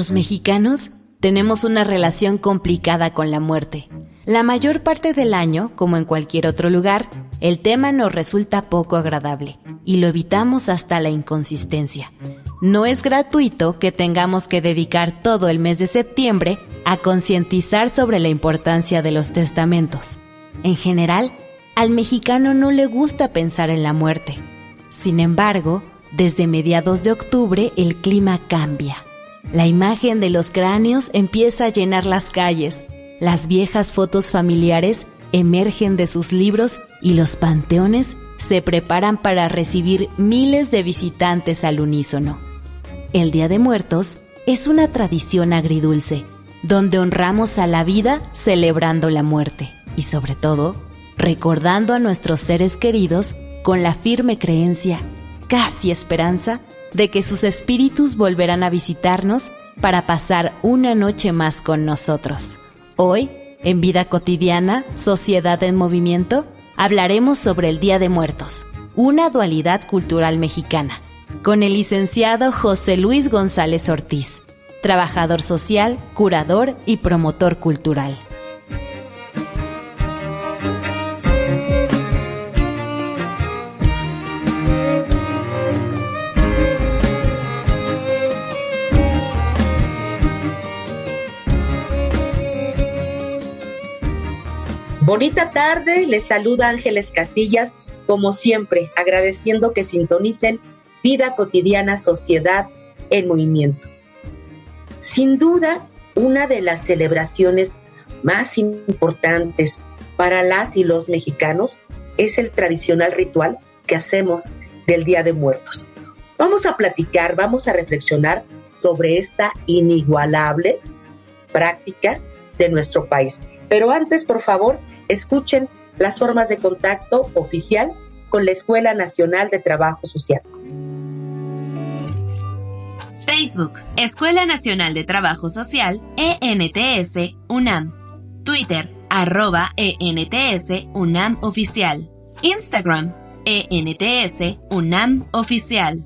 Los mexicanos tenemos una relación complicada con la muerte. La mayor parte del año, como en cualquier otro lugar, el tema nos resulta poco agradable y lo evitamos hasta la inconsistencia. No es gratuito que tengamos que dedicar todo el mes de septiembre a concientizar sobre la importancia de los testamentos. En general, al mexicano no le gusta pensar en la muerte. Sin embargo, desde mediados de octubre el clima cambia la imagen de los cráneos empieza a llenar las calles, las viejas fotos familiares emergen de sus libros y los panteones se preparan para recibir miles de visitantes al unísono. El Día de Muertos es una tradición agridulce, donde honramos a la vida celebrando la muerte y sobre todo recordando a nuestros seres queridos con la firme creencia, casi esperanza, de que sus espíritus volverán a visitarnos para pasar una noche más con nosotros. Hoy, en Vida Cotidiana, Sociedad en Movimiento, hablaremos sobre el Día de Muertos, una dualidad cultural mexicana, con el licenciado José Luis González Ortiz, trabajador social, curador y promotor cultural. Bonita tarde, les saluda Ángeles Casillas, como siempre, agradeciendo que sintonicen Vida Cotidiana Sociedad en Movimiento. Sin duda, una de las celebraciones más importantes para las y los mexicanos es el tradicional ritual que hacemos del Día de Muertos. Vamos a platicar, vamos a reflexionar sobre esta inigualable práctica de nuestro país. Pero antes, por favor, Escuchen las formas de contacto oficial con la Escuela Nacional de Trabajo Social. Facebook, Escuela Nacional de Trabajo Social, ENTS, UNAM. Twitter, arroba ENTS, UNAM Oficial. Instagram, ENTS, UNAM Oficial.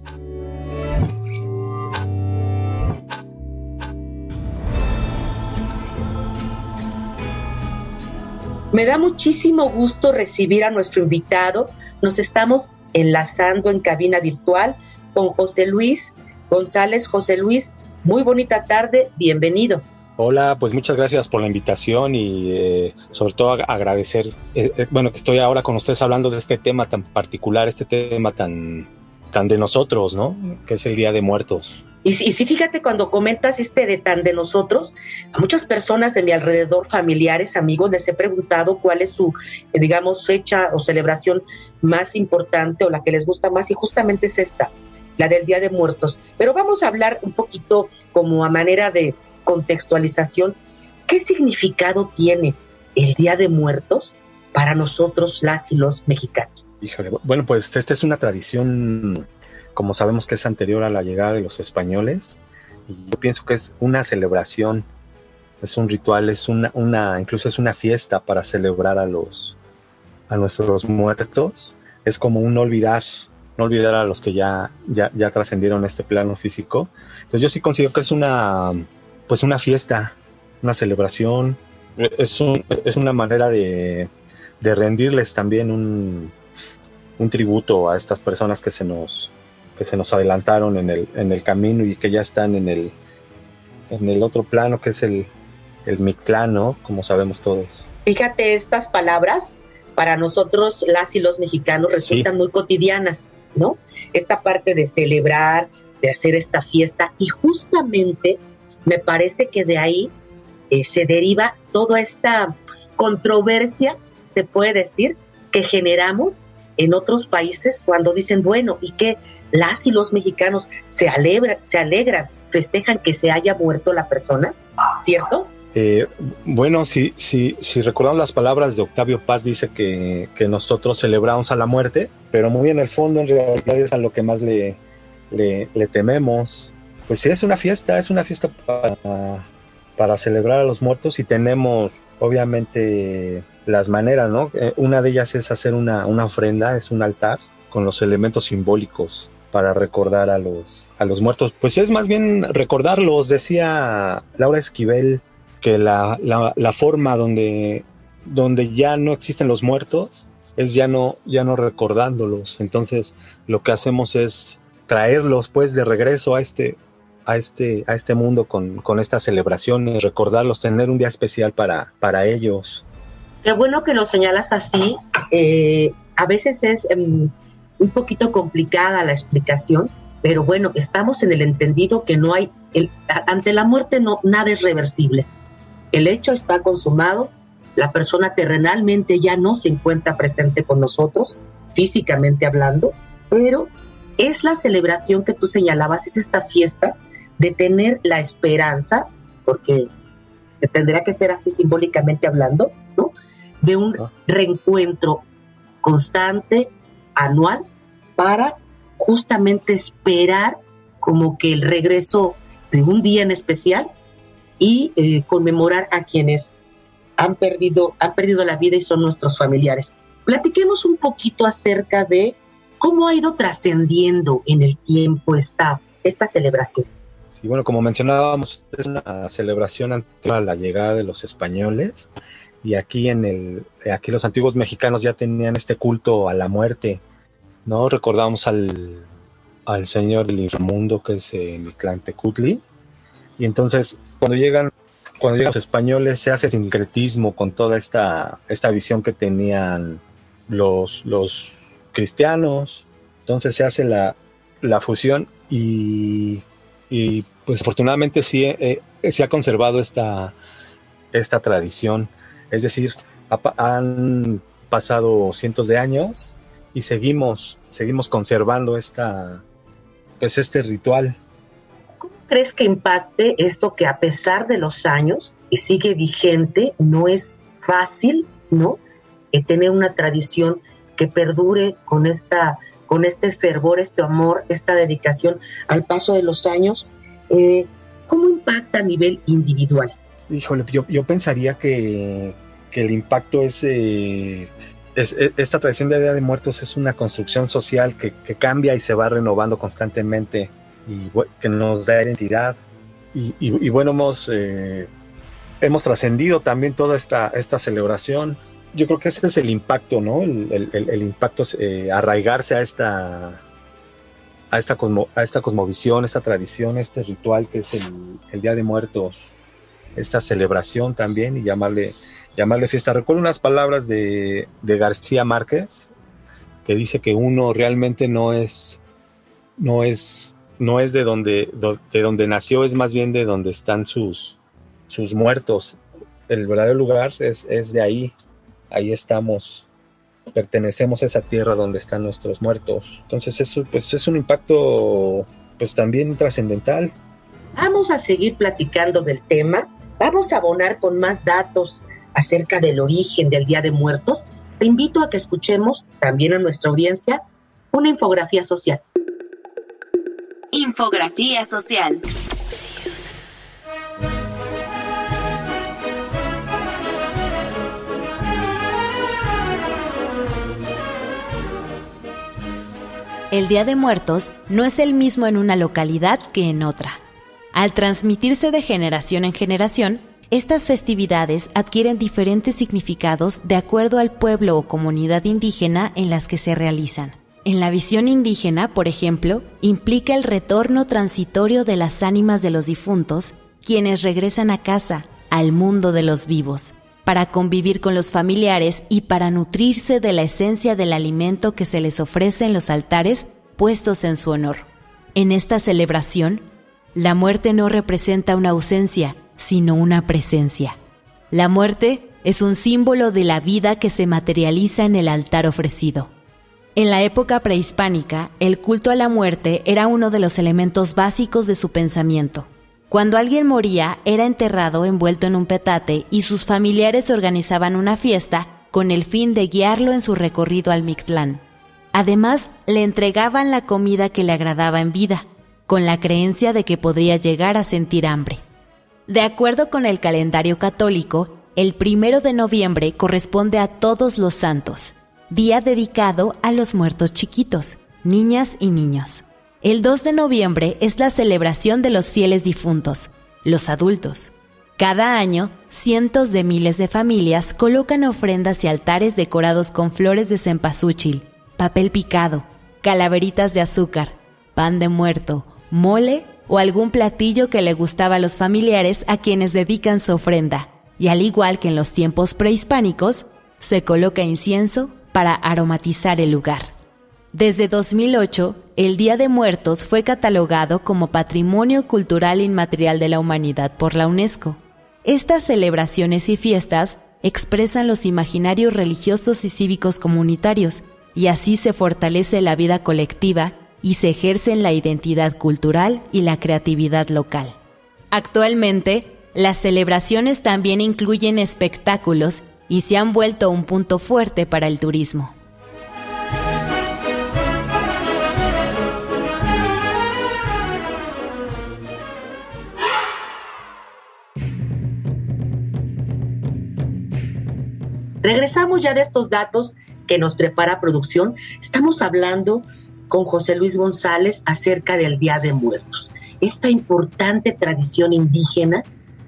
Me da muchísimo gusto recibir a nuestro invitado. Nos estamos enlazando en cabina virtual con José Luis González. José Luis, muy bonita tarde, bienvenido. Hola, pues muchas gracias por la invitación y eh, sobre todo agradecer, eh, eh, bueno, que estoy ahora con ustedes hablando de este tema tan particular, este tema tan, tan de nosotros, ¿no? Que es el Día de Muertos. Y, sí, fíjate, cuando comentas este de tan de nosotros, a muchas personas de mi alrededor, familiares, amigos, les he preguntado cuál es su, eh, digamos, fecha o celebración más importante o la que les gusta más, y justamente es esta, la del Día de Muertos. Pero vamos a hablar un poquito como a manera de contextualización, ¿qué significado tiene el Día de Muertos para nosotros, las y los mexicanos? Híjole, bueno, pues esta es una tradición como sabemos que es anterior a la llegada de los españoles. Y yo pienso que es una celebración, es un ritual, es una, una, incluso es una fiesta para celebrar a los a nuestros muertos. Es como un olvidar, no olvidar a los que ya, ya, ya trascendieron este plano físico. Entonces yo sí considero que es una pues una fiesta, una celebración, es, un, es una manera de, de rendirles también un, un tributo a estas personas que se nos que se nos adelantaron en el, en el camino y que ya están en el, en el otro plano que es el, el Mictlán, Como sabemos todos. Fíjate, estas palabras para nosotros, las y los mexicanos, resultan muy cotidianas, ¿no? Esta parte de celebrar, de hacer esta fiesta, y justamente me parece que de ahí eh, se deriva toda esta controversia, se puede decir, que generamos en otros países cuando dicen, bueno, y que las y los mexicanos se, alegran, se alegran, festejan que se haya muerto la persona, ¿cierto? Eh, bueno, si, si, si recordamos las palabras de Octavio Paz, dice que, que, nosotros celebramos a la muerte, pero muy en el fondo en realidad es a lo que más le, le, le tememos. Pues sí, es una fiesta, es una fiesta para, para celebrar a los muertos y tenemos obviamente las maneras, ¿no? Eh, una de ellas es hacer una, una, ofrenda, es un altar con los elementos simbólicos para recordar a los, a los muertos. Pues es más bien recordarlos, decía Laura Esquivel, que la, la, forma donde, donde ya no existen los muertos es ya no, ya no recordándolos. Entonces lo que hacemos es traerlos pues de regreso a este, a este, a este mundo con, con estas celebraciones, recordarlos, tener un día especial para, para ellos. Qué bueno que lo señalas así. Eh, a veces es um, un poquito complicada la explicación, pero bueno, estamos en el entendido que no hay, ante la muerte no, nada es reversible. El hecho está consumado, la persona terrenalmente ya no se encuentra presente con nosotros, físicamente hablando, pero es la celebración que tú señalabas, es esta fiesta de tener la esperanza, porque tendrá que ser así simbólicamente hablando. De un reencuentro constante, anual, para justamente esperar como que el regreso de un día en especial y eh, conmemorar a quienes han perdido, han perdido la vida y son nuestros familiares. Platiquemos un poquito acerca de cómo ha ido trascendiendo en el tiempo esta, esta celebración. Sí, bueno, como mencionábamos, es una celebración anterior a la llegada de los españoles y aquí en el, aquí los antiguos mexicanos ya tenían este culto a la muerte, ¿no? Recordamos al, al señor del inframundo que es eh, Mictlantecutli y entonces cuando llegan cuando llegan los españoles se hace sincretismo con toda esta, esta visión que tenían los, los cristianos, entonces se hace la, la fusión y y pues afortunadamente sí eh, se ha conservado esta, esta tradición. Es decir, han pasado cientos de años y seguimos, seguimos conservando esta, pues este ritual. ¿Cómo crees que impacte esto que a pesar de los años y sigue vigente, no es fácil, ¿no? Eh, tener una tradición que perdure con esta con este fervor, este amor, esta dedicación al paso de los años, eh, ¿cómo impacta a nivel individual? Híjole, yo, yo pensaría que, que, el impacto es, eh, es, esta tradición de Día de Muertos es una construcción social que, que cambia y se va renovando constantemente y que nos da identidad. Y, y, y bueno, hemos, eh, hemos trascendido también toda esta, esta celebración yo creo que ese es el impacto, ¿no? El, el, el impacto, eh, arraigarse a esta, a esta, cosmo, a esta cosmovisión, esta tradición, este ritual que es el, el, Día de Muertos, esta celebración también y llamarle, llamarle fiesta. Recuerdo unas palabras de, de García Márquez que dice que uno realmente no es, no es, no es de donde, de donde nació, es más bien de donde están sus, sus muertos. El verdadero lugar es, es de ahí, ahí estamos, pertenecemos a esa tierra donde están nuestros muertos. Entonces eso pues es un impacto pues también trascendental. Vamos a seguir platicando del tema, vamos a abonar con más datos acerca del origen del Día de Muertos. Te invito a que escuchemos también a nuestra audiencia una infografía social. Infografía social. El Día de Muertos no es el mismo en una localidad que en otra. Al transmitirse de generación en generación, estas festividades adquieren diferentes significados de acuerdo al pueblo o comunidad indígena en las que se realizan. En la visión indígena, por ejemplo, implica el retorno transitorio de las ánimas de los difuntos, quienes regresan a casa, al mundo de los vivos, para convivir con los familiares y para nutrirse de la esencia del alimento que se les ofrece en los altares puestos en su honor. En esta celebración, la muerte no representa una ausencia, sino una presencia. La muerte Es un símbolo de la vida que se materializa en el altar ofrecido. En la época prehispánica, el culto a la muerte era uno de los elementos básicos de su pensamiento. Cuando alguien moría, era enterrado envuelto en un petate y sus familiares organizaban una fiesta con el fin de guiarlo en su recorrido al Mictlán. Además, le entregaban la comida que le agradaba en vida, con la creencia de que podría llegar a sentir hambre. De acuerdo con el calendario católico, el primero de noviembre corresponde a Todos los Santos, día dedicado a los muertos chiquitos, niñas y niños. El 2 de noviembre es la celebración de los fieles difuntos, los adultos. Cada año, cientos de miles de familias colocan ofrendas y altares decorados con flores de cempasúchil, papel picado, calaveritas de azúcar, pan de muerto, mole o algún platillo que le gustaba a los familiares a quienes dedican su ofrenda. Y al igual que en los tiempos prehispánicos, se coloca incienso para aromatizar el lugar. Desde 2008, el Día de Muertos fue catalogado como Patrimonio Cultural Inmaterial de la Humanidad por la UNESCO. Estas celebraciones y fiestas expresan los imaginarios religiosos y cívicos comunitarios, y así se fortalece la vida colectiva y se ejercen la identidad cultural y la creatividad local. Actualmente, las celebraciones también incluyen espectáculos y se han vuelto un punto fuerte para el turismo. Regresamos ya de estos datos que nos prepara producción. Estamos hablando con José Luis González acerca del Día de Muertos, esta importante tradición indígena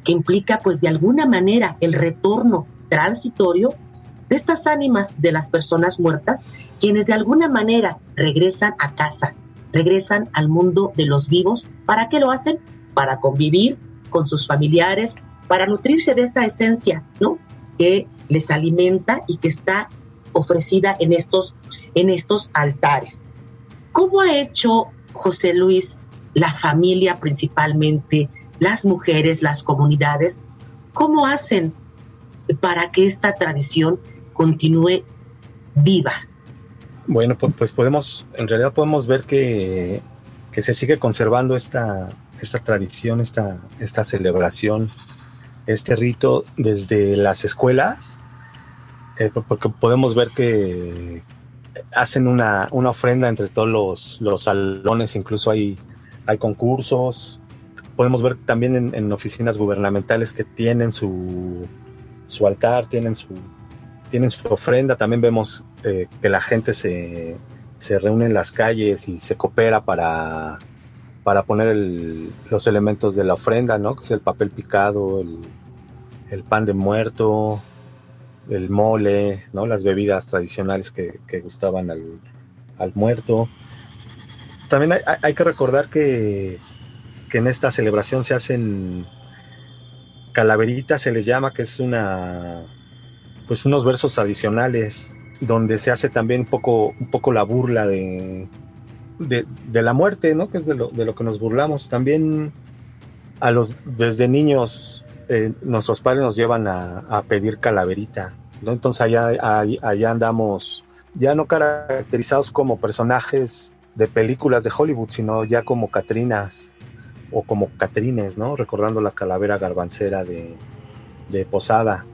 que implica pues de alguna manera el retorno transitorio de estas ánimas de las personas muertas, quienes de alguna manera regresan a casa, regresan al mundo de los vivos. ¿Para qué lo hacen? Para convivir con sus familiares, para nutrirse de esa esencia, ¿no? Que les alimenta y que está ofrecida en estos, en estos altares. ¿Cómo ha hecho José Luis, la familia principalmente, las mujeres, las comunidades? ¿Cómo hacen para que esta tradición continúe viva? Bueno, pues podemos, en realidad podemos ver que, se sigue conservando esta, esta tradición, esta, esta celebración, este rito desde las escuelas, eh, porque podemos ver que, hacen una, ofrenda entre todos los, salones, incluso hay, hay concursos. Podemos ver también en, oficinas gubernamentales que tienen su, su altar, tienen su, tienen su ofrenda. También vemos eh, que la gente se, reúne en las calles y se coopera para, para poner los elementos de la ofrenda, ¿no? que es el papel picado, el, el pan de muerto, el mole, ¿no? las bebidas tradicionales que, gustaban al, muerto. También hay, que recordar que, en esta celebración se hacen calaveritas, se les llama, que es una pues unos versos adicionales donde se hace también un poco, un poco la burla de, de, la muerte, ¿no? Que es de lo, de lo que nos burlamos. También a los desde niños eh, nuestros padres nos llevan a, pedir calaverita. Entonces allá, allá, andamos ya no caracterizados como personajes de películas de Hollywood, sino ya como Catrinas o como Catrines, ¿no? Recordando la calavera garbancera de, de Posada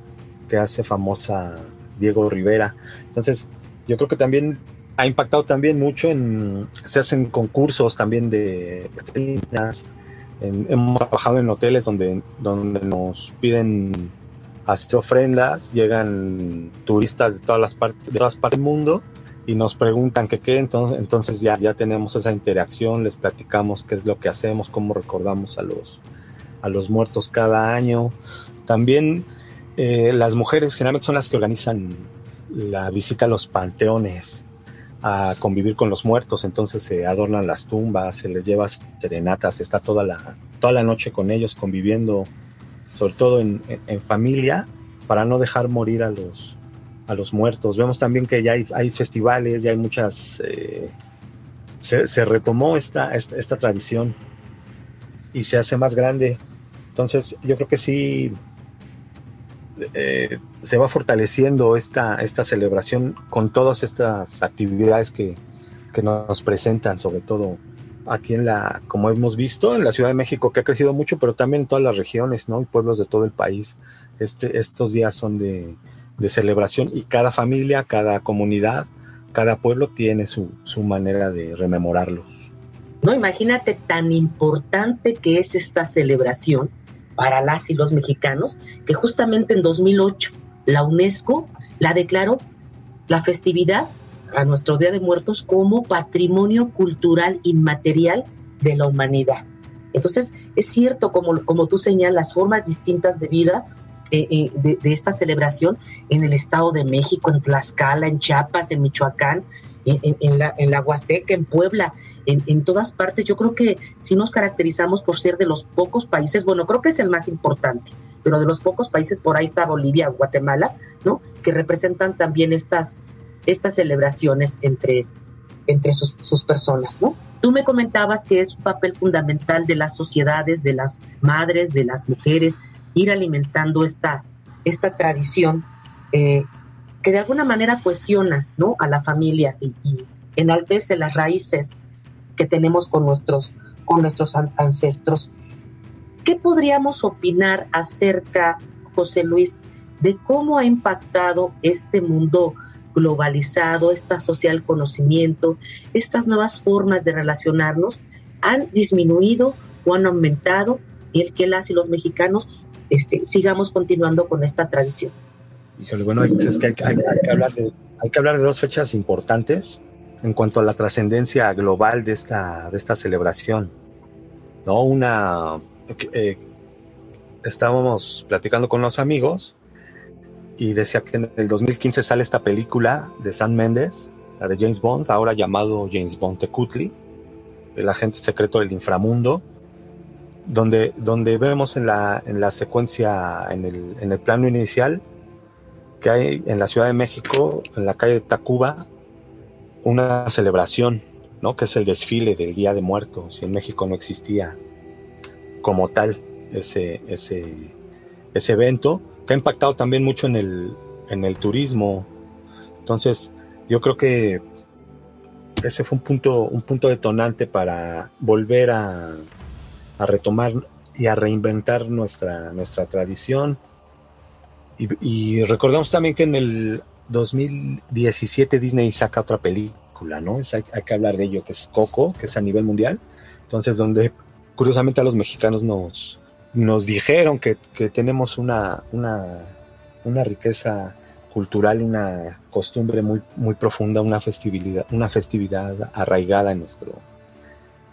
que hace famosa Diego Rivera. Entonces, yo creo que también ha impactado también mucho en se hacen concursos también de Catrinas, hemos trabajado en hoteles donde, donde nos piden hacer ofrendas, llegan turistas de todas las partes, de todas partes del mundo y nos preguntan qué qué, entonces, entonces ya, ya tenemos esa interacción, les platicamos qué es lo que hacemos, cómo recordamos a los, a los muertos cada año. También eh, las mujeres generalmente son las que organizan la visita a los panteones a convivir con los muertos, entonces se adornan las tumbas, se les lleva serenatas, está toda la, toda la noche con ellos conviviendo, sobre todo en, familia, para no dejar morir a los, a los muertos. Vemos también que ya hay, festivales, ya hay muchas... Eh, se, retomó esta, esta, esta tradición y se hace más grande. Entonces yo creo que sí, eh, se va fortaleciendo esta, esta celebración con todas estas actividades que, que nos presentan, sobre todo aquí en la, como hemos visto, en la Ciudad de México, que ha crecido mucho, pero también en todas las regiones, ¿no? Y pueblos de todo el país. Este, estos días son de, de celebración y cada familia, cada comunidad, cada pueblo tiene su, su manera de rememorarlos. No, imagínate tan importante que es esta celebración para las y los mexicanos, que justamente en 2008 la UNESCO la declaró la festividad a nuestro Día de Muertos como patrimonio cultural inmaterial de la humanidad. Entonces, es cierto, como, como tú señalas, formas distintas de vida eh, eh, de, esta celebración en el Estado de México, en Tlaxcala, en Chiapas, en Michoacán, en, la, en la Huasteca, en Puebla, en, en, todas partes. Yo creo que sí nos caracterizamos por ser de los pocos países, bueno, creo que es el más importante, pero de los pocos países, por ahí está Bolivia, Guatemala, ¿no? Que representan también estas, estas celebraciones entre, entre sus, sus, personas, ¿no? Tú me comentabas que es un papel fundamental de las sociedades, de las madres, de las mujeres, ir alimentando esta, esta tradición eh, que de alguna manera cohesiona ¿no? a la familia y, enaltece las raíces que tenemos con nuestros, con nuestros ancestros. ¿Qué podríamos opinar acerca, José Luis, de cómo ha impactado este mundo globalizado, esta social conocimiento, estas nuevas formas de relacionarnos han disminuido o han aumentado el que las y los mexicanos este, sigamos continuando con esta tradición. Bueno, es que hay, que hablar de, hay que hablar de dos fechas importantes en cuanto a la trascendencia global de esta, de esta celebración. ¿no? Una, eh, estábamos platicando con los amigos y decía que en el 2015 sale esta película de Sam Mendes, la de James Bond, ahora llamado James Bond Tecutli, el agente secreto del inframundo, donde, donde vemos en la, en la secuencia, en el, en el plano inicial, que hay en la Ciudad de México, en la calle de Tacuba, una celebración, ¿no? que es el desfile del Día de Muertos, y en México no existía como tal ese, ese, ese evento, que ha impactado también mucho en el, en el turismo. Entonces, yo creo que ese fue un punto, un punto detonante para volver a, a retomar y a reinventar nuestra, nuestra tradición. Y, recordamos también que en el 2017 Disney saca otra película, ¿no? hay, que hablar de ello, que es Coco, que es a nivel mundial. Entonces, donde curiosamente a los mexicanos nos, nos dijeron que, tenemos una, una, una, riqueza cultural, una costumbre muy, muy profunda, una festividad, una festividad arraigada en nuestro,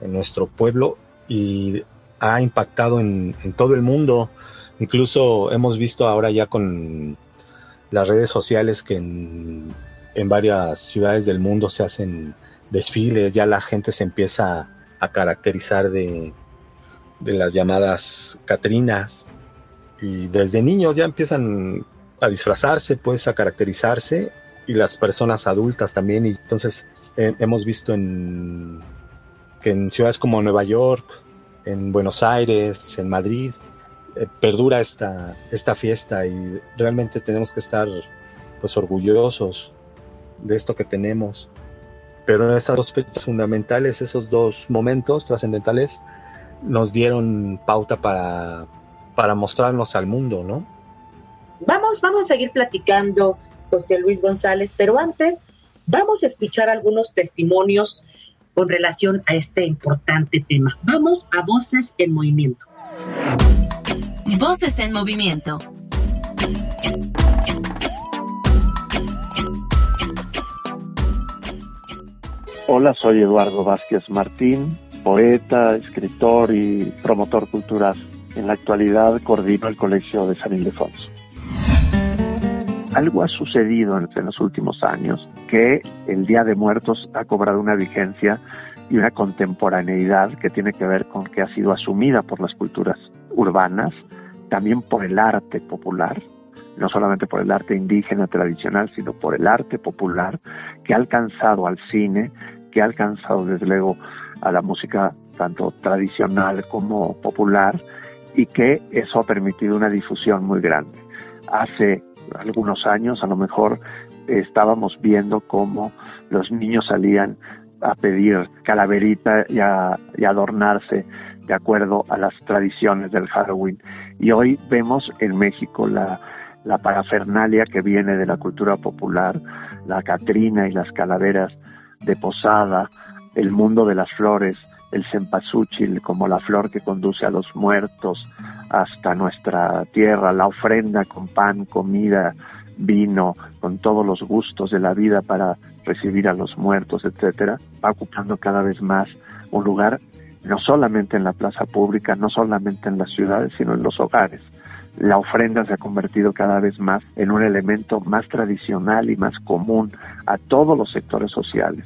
en nuestro pueblo y ha impactado en, todo el mundo. Incluso hemos visto ahora ya con las redes sociales que en, varias ciudades del mundo se hacen desfiles, ya la gente se empieza a caracterizar de, de las llamadas Catrinas. Y desde niños ya empiezan a disfrazarse, pues a caracterizarse y las personas adultas también. Y entonces eh, hemos visto en que en ciudades como Nueva York en Buenos Aires, en Madrid, perdura esta, esta fiesta y realmente tenemos que estar pues orgullosos de esto que tenemos. Pero esas dos fechas fundamentales, esos dos momentos trascendentales, nos dieron pauta para, para mostrarnos al mundo, ¿no? Vamos, vamos a seguir platicando, José Luis González, pero antes vamos a escuchar algunos testimonios con relación a este importante tema. Vamos a Voces en Movimiento. Voces en Movimiento. Hola, soy Eduardo Vázquez Martín, poeta, escritor y promotor cultural. En la actualidad coordino el Colegio de San Ildefonso. Algo ha sucedido en, los últimos años que el Día de Muertos ha cobrado una vigencia y una contemporaneidad que tiene que ver con que ha sido asumida por las culturas urbanas, también por el arte popular, no solamente por el arte indígena tradicional, sino por el arte popular que ha alcanzado al cine, que ha alcanzado desde luego a la música tanto tradicional como popular y que eso ha permitido una difusión muy grande Hace algunos años a lo mejor estábamos viendo cómo los niños salían a pedir calaverita y a, adornarse de acuerdo a las tradiciones del Halloween. Y hoy vemos en México la, la parafernalia que viene de la cultura popular, la Catrina y las calaveras de posada, el mundo de las flores, el cempasúchil como la flor que conduce a los muertos hasta nuestra tierra, la ofrenda con pan, comida, vino, con todos los gustos de la vida para recibir a los muertos, etcétera, va ocupando cada vez más un lugar no solamente en la plaza pública, no solamente en las ciudades, sino en los hogares. La ofrenda se ha convertido cada vez más en un elemento más tradicional y más común a todos los sectores sociales.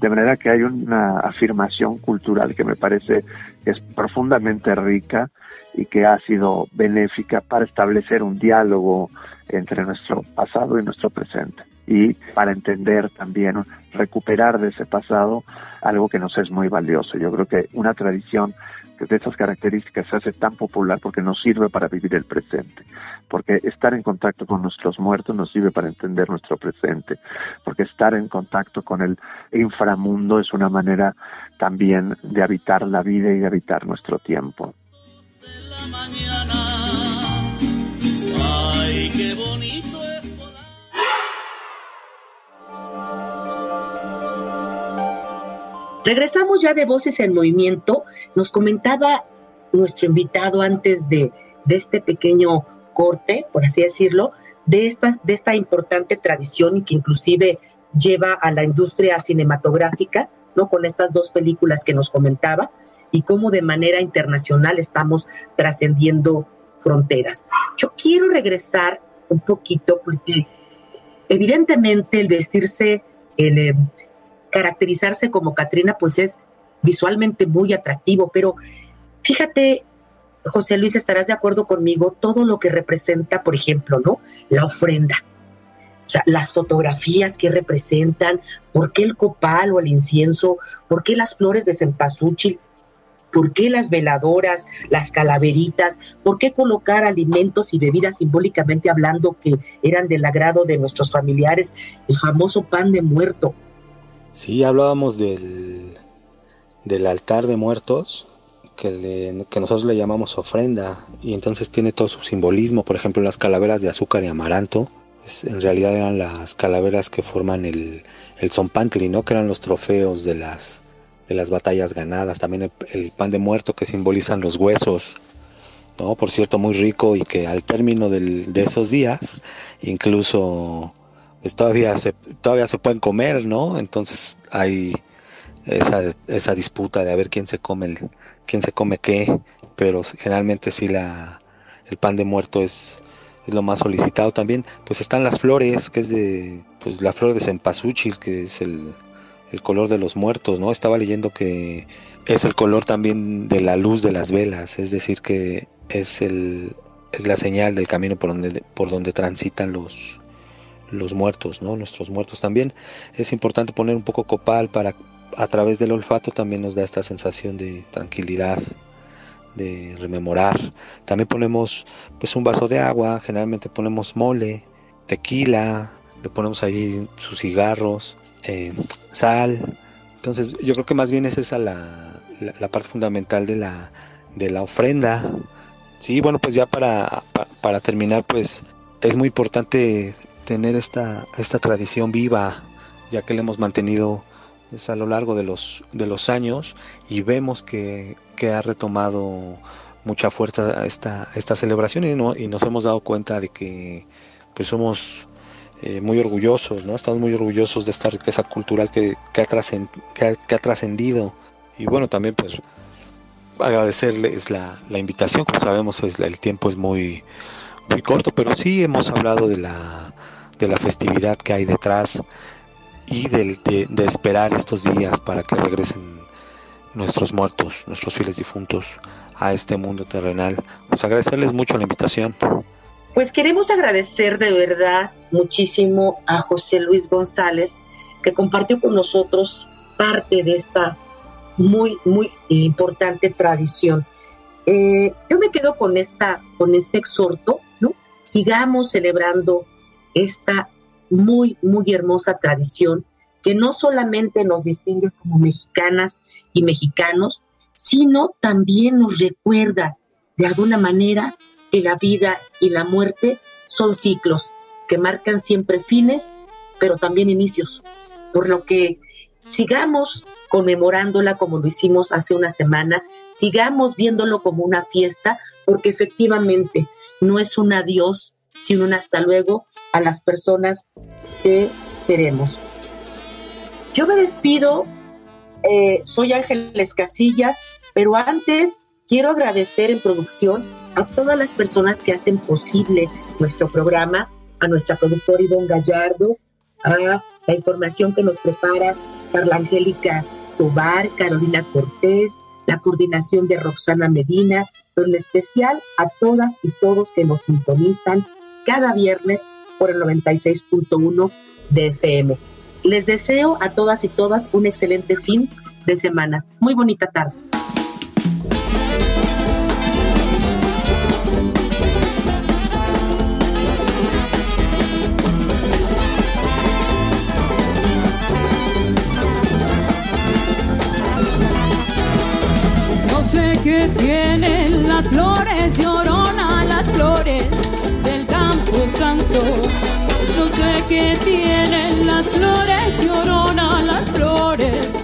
De manera que hay una afirmación cultural que me parece es profundamente rica y que ha sido benéfica para establecer un diálogo entre nuestro pasado y nuestro presente y para entender también, recuperar de ese pasado algo que nos es muy valioso. Yo creo que una tradición de esas características se hace tan popular porque nos sirve para vivir el presente, porque estar en contacto con nuestros muertos nos sirve para entender nuestro presente, porque estar en contacto con el inframundo es una manera también de habitar la vida y de habitar nuestro tiempo. Regresamos ya de Voces en Movimiento. Nos comentaba nuestro invitado antes de, este pequeño corte, por así decirlo, de esta, de esta importante tradición y que inclusive lleva a la industria cinematográfica, ¿no? Con estas dos películas que nos comentaba y cómo de manera internacional estamos trascendiendo fronteras. Yo quiero regresar un poquito porque evidentemente el vestirse, el, eh, caracterizarse como Catrina, pues es visualmente muy atractivo, pero fíjate, José Luis, estarás de acuerdo conmigo, todo lo que representa, por ejemplo, ¿no? La ofrenda. O sea, las fotografías que representan, por qué el copal o el incienso, por qué las flores de cempasúchil, por qué las veladoras, las calaveritas, por qué colocar alimentos y bebidas simbólicamente hablando que eran del agrado de nuestros familiares, el famoso pan de muerto. Sí, hablábamos del, del altar de muertos, que, que, nosotros le llamamos ofrenda, y entonces tiene todo su simbolismo, por ejemplo las calaveras de azúcar y amaranto, en realidad eran las calaveras que forman el, el zompantli, ¿no? que eran los trofeos de las, de las batallas ganadas, también el, pan de muerto que simbolizan los huesos, ¿no? por cierto muy rico y que al término de esos días incluso pues todavía se, todavía se pueden comer, ¿no? Entonces hay esa, esa disputa de a ver quién se come el, quién se come qué, pero generalmente sí la, el pan de muerto es, es lo más solicitado también. Pues están las flores, que es de, pues la flor de cempasúchil, que es el, el color de los muertos, ¿no? Estaba leyendo que es el color también de la luz de las velas, es decir, que es el es la señal del camino por donde por donde transitan los los muertos, ¿no? Nuestros muertos también. Es importante poner un poco copal para a través del olfato también nos da esta sensación de tranquilidad, de rememorar. También ponemos pues un vaso de agua, generalmente ponemos mole, tequila, le ponemos ahí sus cigarros, eh, sal. Entonces yo creo que más bien es esa la, la, parte fundamental de la, de la ofrenda. Sí, bueno, pues ya para, para terminar, pues es muy importante tener esta, esta tradición viva, ya que la hemos mantenido pues, a lo largo de los, de los años y vemos que, ha retomado mucha fuerza esta, esta celebración y, y nos hemos dado cuenta de que pues somos eh, muy orgullosos, ¿no? Estamos muy orgullosos de esta riqueza cultural que, que ha trascendido. Y bueno, también pues agradecerles la, la invitación, como sabemos es, el tiempo es muy, muy corto, pero sí hemos hablado de la, de la festividad que hay detrás y de, de, esperar estos días para que regresen nuestros muertos, nuestros fieles difuntos a este mundo terrenal. Pues agradecerles mucho la invitación. Pues queremos agradecer de verdad muchísimo a José Luis González que compartió con nosotros parte de esta muy, muy importante tradición. Eh, yo me quedo con, esta, con este exhorto sigamos celebrando esta muy, muy hermosa tradición que no solamente nos distingue como mexicanas y mexicanos, sino también nos recuerda de alguna manera que la vida y la muerte son ciclos que marcan siempre fines, pero también inicios. Por lo que sigamos conmemorándola como lo hicimos hace una semana, sigamos viéndolo como una fiesta, porque efectivamente no es un adiós, sino un hasta luego a las personas que queremos. Yo me despido, eh, soy Ángeles Casillas, pero antes quiero agradecer en producción a todas las personas que hacen posible nuestro programa, a nuestra productora Ivonne Gallardo, a la información que nos prepara Carla Angélica Tobar, Carolina Cortés, la coordinación de Roxana Medina, pero en especial a todas y todos que nos sintonizan cada viernes por el 96.1 de FM. Les deseo a todas y todas un excelente fin de semana. Muy bonita tarde. que tienen las flores, llorona las flores santo. No sé qué tienen las flores, llorona las flores